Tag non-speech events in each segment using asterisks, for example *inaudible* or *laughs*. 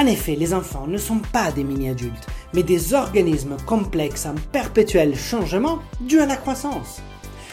En effet, les enfants ne sont pas des mini-adultes, mais des organismes complexes en perpétuel changement dû à la croissance.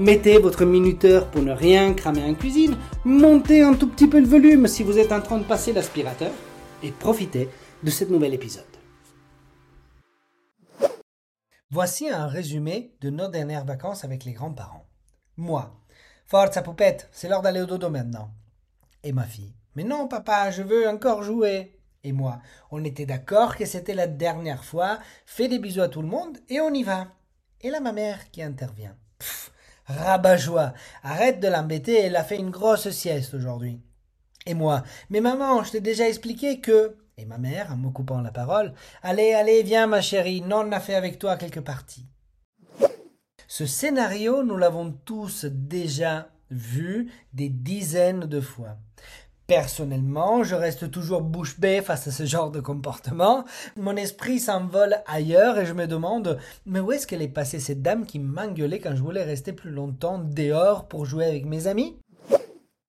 Mettez votre minuteur pour ne rien cramer en cuisine. Montez un tout petit peu le volume si vous êtes en train de passer l'aspirateur. Et profitez de cet nouvel épisode. Voici un résumé de nos dernières vacances avec les grands-parents. Moi, Forza poupette, c'est l'heure d'aller au dodo maintenant. Et ma fille, mais non papa, je veux encore jouer. Et moi, on était d'accord que c'était la dernière fois, fais des bisous à tout le monde et on y va. Et là ma mère qui intervient. Rabat-joie, arrête de l'embêter, elle a fait une grosse sieste aujourd'hui. Et moi, mais maman, je t'ai déjà expliqué que. Et ma mère, en me coupant la parole, allez, allez, viens ma chérie, non, on a fait avec toi quelques parties. Ce scénario, nous l'avons tous déjà vu des dizaines de fois. Personnellement, je reste toujours bouche bée face à ce genre de comportement. Mon esprit s'envole ailleurs et je me demande mais où est-ce qu'elle est passée cette dame qui m'engueulait quand je voulais rester plus longtemps dehors pour jouer avec mes amis?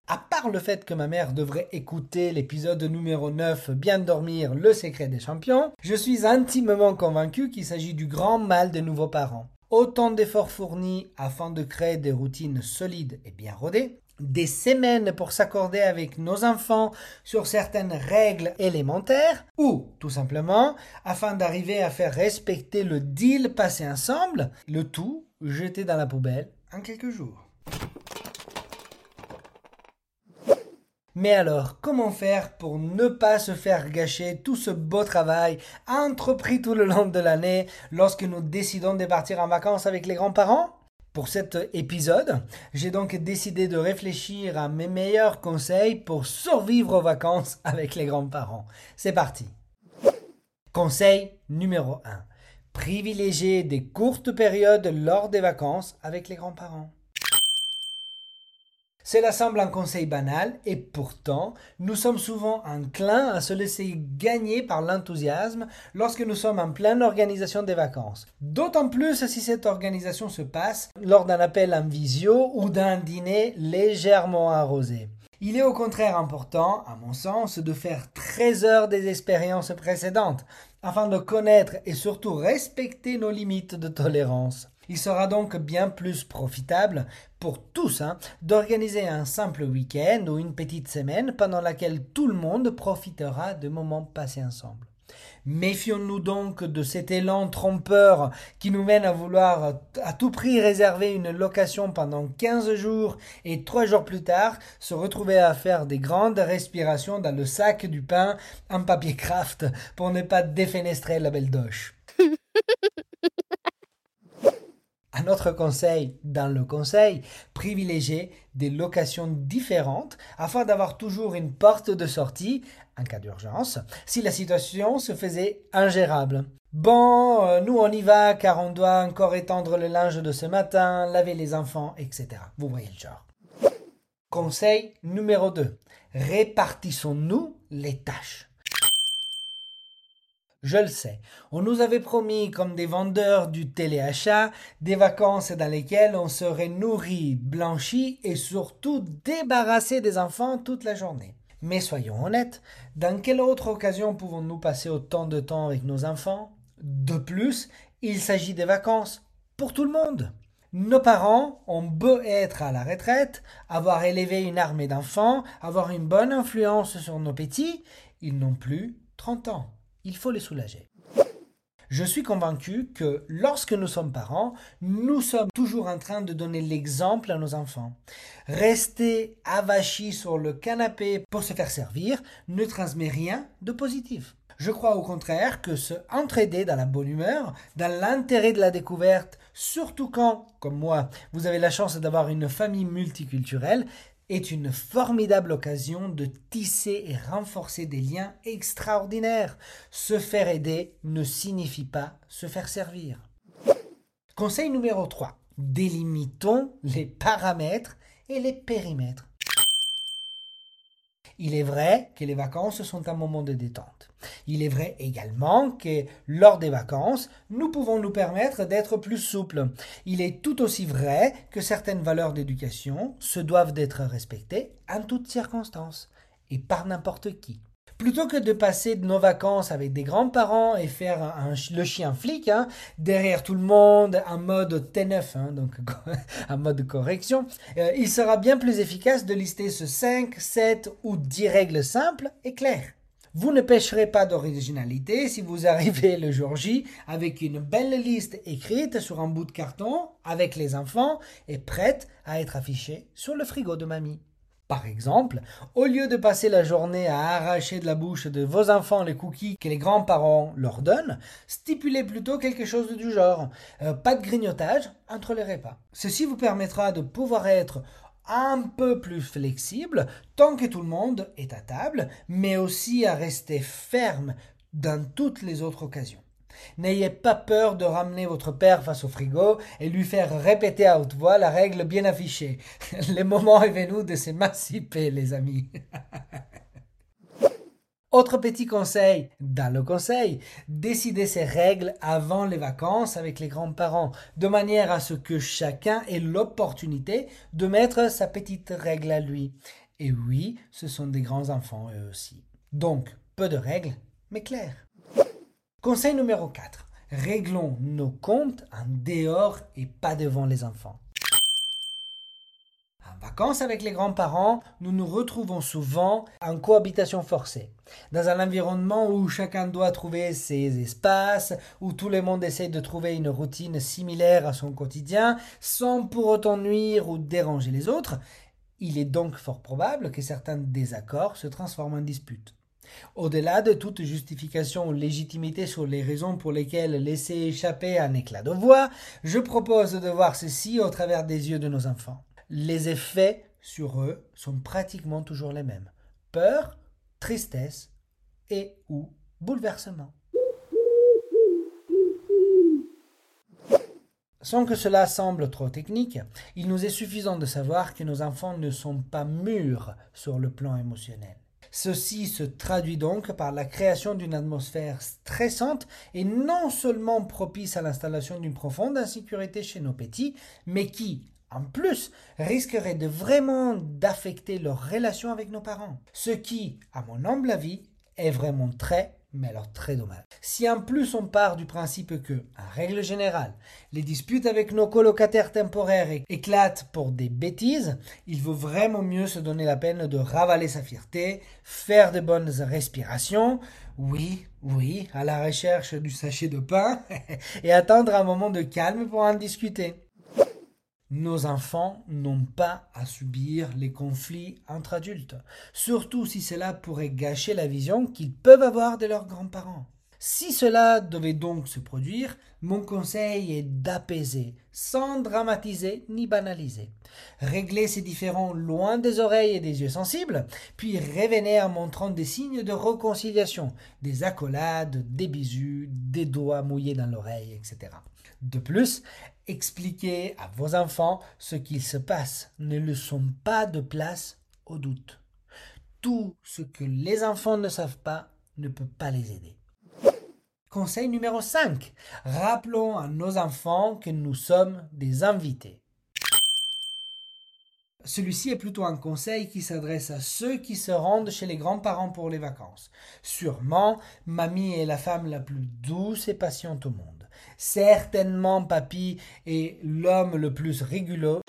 À part le fait que ma mère devrait écouter l'épisode numéro 9 Bien dormir, le secret des champions, je suis intimement convaincu qu'il s'agit du grand mal des nouveaux parents. Autant d'efforts fournis afin de créer des routines solides et bien rodées, des semaines pour s'accorder avec nos enfants sur certaines règles élémentaires, ou tout simplement afin d'arriver à faire respecter le deal passé ensemble, le tout jeté dans la poubelle en quelques jours. Mais alors, comment faire pour ne pas se faire gâcher tout ce beau travail entrepris tout le long de l'année lorsque nous décidons de partir en vacances avec les grands-parents? Pour cet épisode, j'ai donc décidé de réfléchir à mes meilleurs conseils pour survivre aux vacances avec les grands-parents. C'est parti. Conseil numéro 1. Privilégier des courtes périodes lors des vacances avec les grands-parents. Cela semble un conseil banal et pourtant nous sommes souvent enclins à se laisser gagner par l'enthousiasme lorsque nous sommes en pleine organisation des vacances. D'autant plus si cette organisation se passe lors d'un appel en visio ou d'un dîner légèrement arrosé. Il est au contraire important, à mon sens, de faire 13 heures des expériences précédentes afin de connaître et surtout respecter nos limites de tolérance. Il sera donc bien plus profitable pour tous hein, d'organiser un simple week-end ou une petite semaine pendant laquelle tout le monde profitera de moments passés ensemble. Méfions-nous donc de cet élan trompeur qui nous mène à vouloir à tout prix réserver une location pendant 15 jours et trois jours plus tard se retrouver à faire des grandes respirations dans le sac du pain en papier craft pour ne pas défenestrer la belle doche. Un autre conseil dans le conseil, privilégier des locations différentes afin d'avoir toujours une porte de sortie en cas d'urgence si la situation se faisait ingérable. Bon, euh, nous on y va car on doit encore étendre le linge de ce matin, laver les enfants, etc. Vous voyez le genre. Conseil numéro 2. Répartissons-nous les tâches. Je le sais, on nous avait promis, comme des vendeurs du téléachat, des vacances dans lesquelles on serait nourri, blanchi et surtout débarrassé des enfants toute la journée. Mais soyons honnêtes, dans quelle autre occasion pouvons-nous passer autant de temps avec nos enfants? De plus, il s'agit des vacances pour tout le monde. Nos parents ont beau être à la retraite, avoir élevé une armée d'enfants, avoir une bonne influence sur nos petits, ils n'ont plus 30 ans il faut les soulager. Je suis convaincu que lorsque nous sommes parents, nous sommes toujours en train de donner l'exemple à nos enfants. Rester avachi sur le canapé pour se faire servir ne transmet rien de positif. Je crois au contraire que se entraider dans la bonne humeur, dans l'intérêt de la découverte, surtout quand, comme moi, vous avez la chance d'avoir une famille multiculturelle, est une formidable occasion de tisser et renforcer des liens extraordinaires. Se faire aider ne signifie pas se faire servir. Conseil numéro 3. Délimitons les paramètres et les périmètres. Il est vrai que les vacances sont un moment de détente. Il est vrai également que lors des vacances, nous pouvons nous permettre d'être plus souples. Il est tout aussi vrai que certaines valeurs d'éducation se doivent d'être respectées en toutes circonstances et par n'importe qui. Plutôt que de passer nos vacances avec des grands-parents et faire le chien flic, hein, derrière tout le monde, en mode T9, hein, donc *laughs* en mode correction, euh, il sera bien plus efficace de lister ce 5, 7 ou 10 règles simples et claires. Vous ne pêcherez pas d'originalité si vous arrivez le jour J avec une belle liste écrite sur un bout de carton avec les enfants et prête à être affichée sur le frigo de mamie. Par exemple, au lieu de passer la journée à arracher de la bouche de vos enfants les cookies que les grands-parents leur donnent, stipulez plutôt quelque chose du genre euh, pas de grignotage entre les repas. Ceci vous permettra de pouvoir être un peu plus flexible tant que tout le monde est à table, mais aussi à rester ferme dans toutes les autres occasions. N'ayez pas peur de ramener votre père face au frigo et lui faire répéter à haute voix la règle bien affichée. *laughs* Le moment est venu de s'émanciper, les amis. *laughs* Autre petit conseil, dans le conseil, décidez ces règles avant les vacances avec les grands-parents, de manière à ce que chacun ait l'opportunité de mettre sa petite règle à lui. Et oui, ce sont des grands enfants eux aussi. Donc, peu de règles, mais claires. Conseil numéro 4. Réglons nos comptes en dehors et pas devant les enfants vacances avec les grands-parents, nous nous retrouvons souvent en cohabitation forcée. Dans un environnement où chacun doit trouver ses espaces, où tout le monde essaie de trouver une routine similaire à son quotidien, sans pour autant nuire ou déranger les autres, il est donc fort probable que certains désaccords se transforment en disputes. Au-delà de toute justification ou légitimité sur les raisons pour lesquelles laisser échapper un éclat de voix, je propose de voir ceci au travers des yeux de nos enfants les effets sur eux sont pratiquement toujours les mêmes. Peur, tristesse et ou bouleversement. Sans que cela semble trop technique, il nous est suffisant de savoir que nos enfants ne sont pas mûrs sur le plan émotionnel. Ceci se traduit donc par la création d'une atmosphère stressante et non seulement propice à l'installation d'une profonde insécurité chez nos petits, mais qui, en plus, risquerait de vraiment d'affecter leur relation avec nos parents. Ce qui, à mon humble avis, est vraiment très, mais alors très dommage. Si en plus on part du principe que, en règle générale, les disputes avec nos colocataires temporaires éclatent pour des bêtises, il vaut vraiment mieux se donner la peine de ravaler sa fierté, faire de bonnes respirations, oui, oui, à la recherche du sachet de pain, *laughs* et attendre un moment de calme pour en discuter. Nos enfants n'ont pas à subir les conflits entre adultes, surtout si cela pourrait gâcher la vision qu'ils peuvent avoir de leurs grands-parents. Si cela devait donc se produire, mon conseil est d'apaiser, sans dramatiser ni banaliser. Régler ces différends loin des oreilles et des yeux sensibles, puis revenir en montrant des signes de réconciliation, des accolades, des bisous, des doigts mouillés dans l'oreille, etc. De plus, expliquez à vos enfants ce qu'il se passe. Ne le sont pas de place au doute. Tout ce que les enfants ne savent pas ne peut pas les aider. Conseil numéro 5. Rappelons à nos enfants que nous sommes des invités. Celui-ci est plutôt un conseil qui s'adresse à ceux qui se rendent chez les grands-parents pour les vacances. Sûrement, mamie est la femme la plus douce et patiente au monde. Certainement, papy est l'homme le plus rigolo,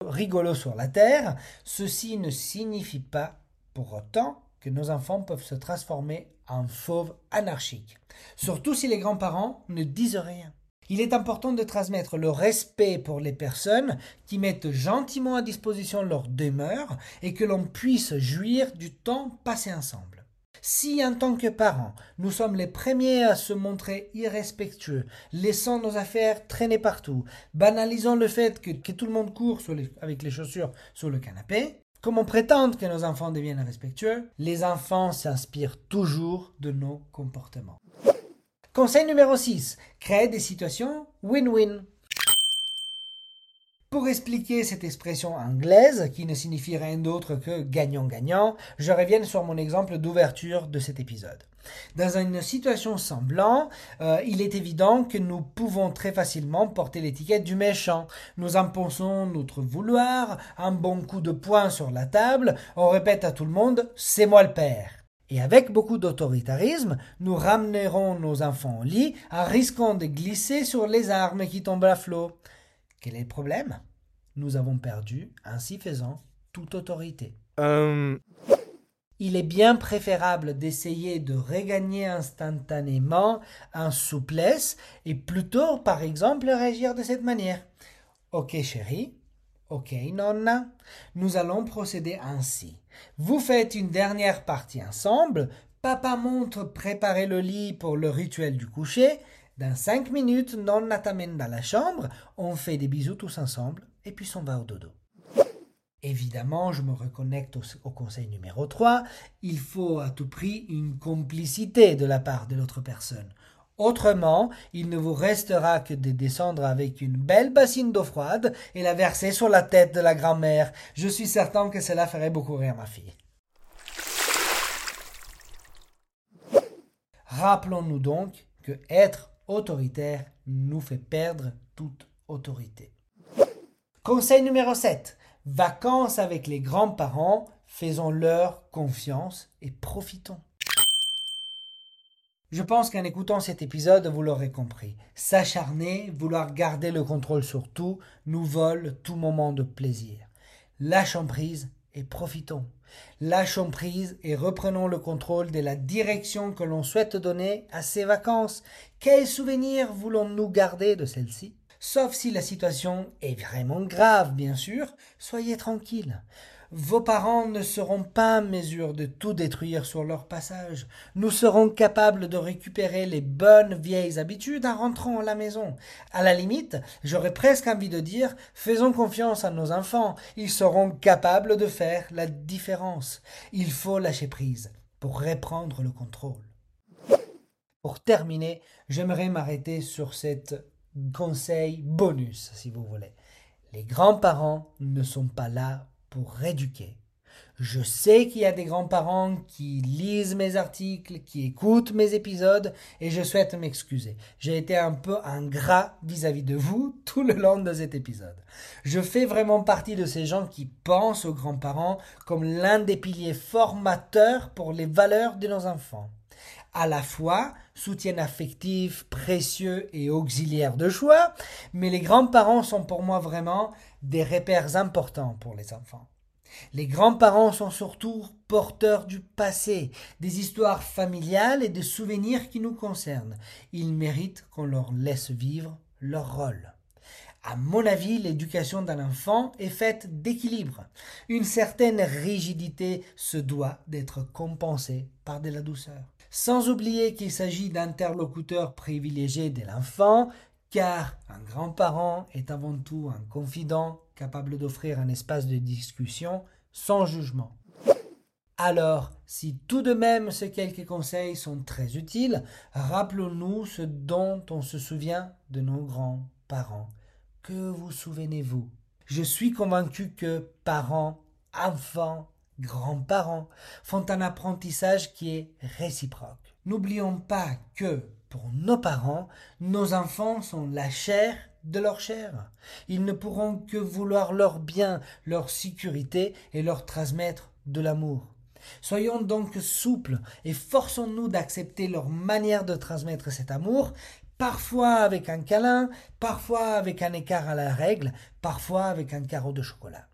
rigolo sur la terre. Ceci ne signifie pas pour autant que nos enfants peuvent se transformer en fauves anarchiques, surtout si les grands-parents ne disent rien. Il est important de transmettre le respect pour les personnes qui mettent gentiment à disposition leur demeure et que l'on puisse jouir du temps passé ensemble. Si en tant que parents, nous sommes les premiers à se montrer irrespectueux, laissant nos affaires traîner partout, banalisant le fait que, tout le monde court avec les chaussures sur le canapé, comme on prétend que nos enfants deviennent respectueux, les enfants s'inspirent toujours de nos comportements. Conseil numéro 6. Créer des situations win-win. Pour expliquer cette expression anglaise, qui ne signifie rien d'autre que gagnant-gagnant, je reviens sur mon exemple d'ouverture de cet épisode. Dans une situation semblante, euh, il est évident que nous pouvons très facilement porter l'étiquette du méchant. Nous impensons notre vouloir, un bon coup de poing sur la table, on répète à tout le monde c'est moi le père. Et avec beaucoup d'autoritarisme, nous ramenerons nos enfants au lit en risquant de glisser sur les armes qui tombent à flot. Quel est le problème? Nous avons perdu, ainsi faisant, toute autorité. Euh. Il est bien préférable d'essayer de regagner instantanément en souplesse et plutôt, par exemple, réagir de cette manière. Ok chérie, ok nonna, nous allons procéder ainsi. Vous faites une dernière partie ensemble. Papa montre préparer le lit pour le rituel du coucher. Dans cinq minutes, Nonna t'amène dans la chambre. On fait des bisous tous ensemble et puis on va au dodo. Évidemment, je me reconnecte au, conseil numéro 3. Il faut à tout prix une complicité de la part de l'autre personne. Autrement, il ne vous restera que de descendre avec une belle bassine d'eau froide et la verser sur la tête de la grand-mère. Je suis certain que cela ferait beaucoup rire ma fille. Rappelons-nous donc que être autoritaire nous fait perdre toute autorité. Conseil numéro 7. Vacances avec les grands-parents, faisons-leur confiance et profitons. Je pense qu'en écoutant cet épisode, vous l'aurez compris. S'acharner, vouloir garder le contrôle sur tout, nous vole tout moment de plaisir. Lâchons prise et profitons. Lâchons prise et reprenons le contrôle de la direction que l'on souhaite donner à ces vacances. Quels souvenirs voulons-nous garder de celles-ci? Sauf si la situation est vraiment grave, bien sûr, soyez tranquille. Vos parents ne seront pas en mesure de tout détruire sur leur passage. Nous serons capables de récupérer les bonnes vieilles habitudes en rentrant à la maison. À la limite, j'aurais presque envie de dire faisons confiance à nos enfants. Ils seront capables de faire la différence. Il faut lâcher prise pour reprendre le contrôle. Pour terminer, j'aimerais m'arrêter sur cet conseil bonus, si vous voulez. Les grands-parents ne sont pas là Je sais qu'il y a des grands-parents qui lisent mes articles, qui écoutent mes épisodes, et je souhaite m'excuser. J'ai été un peu ingrat vis-à-vis de vous *laughs* tout le long de cet épisode. Je fais vraiment partie de ces gens qui pensent aux grands-parents comme l'un des piliers formateurs pour les valeurs de nos enfants. À la fois soutien affectif, précieux et auxiliaire de choix, mais les grands-parents sont pour moi vraiment des repères importants pour les enfants. Les grands-parents sont surtout porteurs du passé, des histoires familiales et des souvenirs qui nous concernent. Ils méritent qu'on leur laisse vivre leur rôle. À mon avis, l'éducation d'un enfant est faite d'équilibre. Une certaine rigidité se doit d'être compensée par de la douceur. Sans oublier qu'il s'agit d'interlocuteurs privilégiés de l'enfant, car un grand-parent est avant tout un confident capable d'offrir un espace de discussion sans jugement. Alors, si tout de même ces quelques conseils sont très utiles, rappelons-nous ce dont on se souvient de nos grands-parents. Que vous souvenez-vous? Je suis convaincu que parents, enfants, grands-parents font un apprentissage qui est réciproque. N'oublions pas que, pour nos parents, nos enfants sont la chair de leur chair. Ils ne pourront que vouloir leur bien, leur sécurité et leur transmettre de l'amour. Soyons donc souples et forçons-nous d'accepter leur manière de transmettre cet amour, parfois avec un câlin, parfois avec un écart à la règle, parfois avec un carreau de chocolat.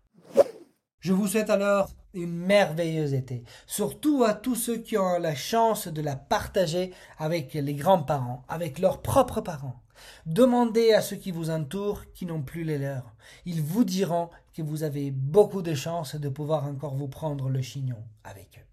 Je vous souhaite alors une merveilleuse été, surtout à tous ceux qui ont la chance de la partager avec les grands-parents, avec leurs propres parents. Demandez à ceux qui vous entourent qui n'ont plus les leurs. Ils vous diront que vous avez beaucoup de chance de pouvoir encore vous prendre le chignon avec eux.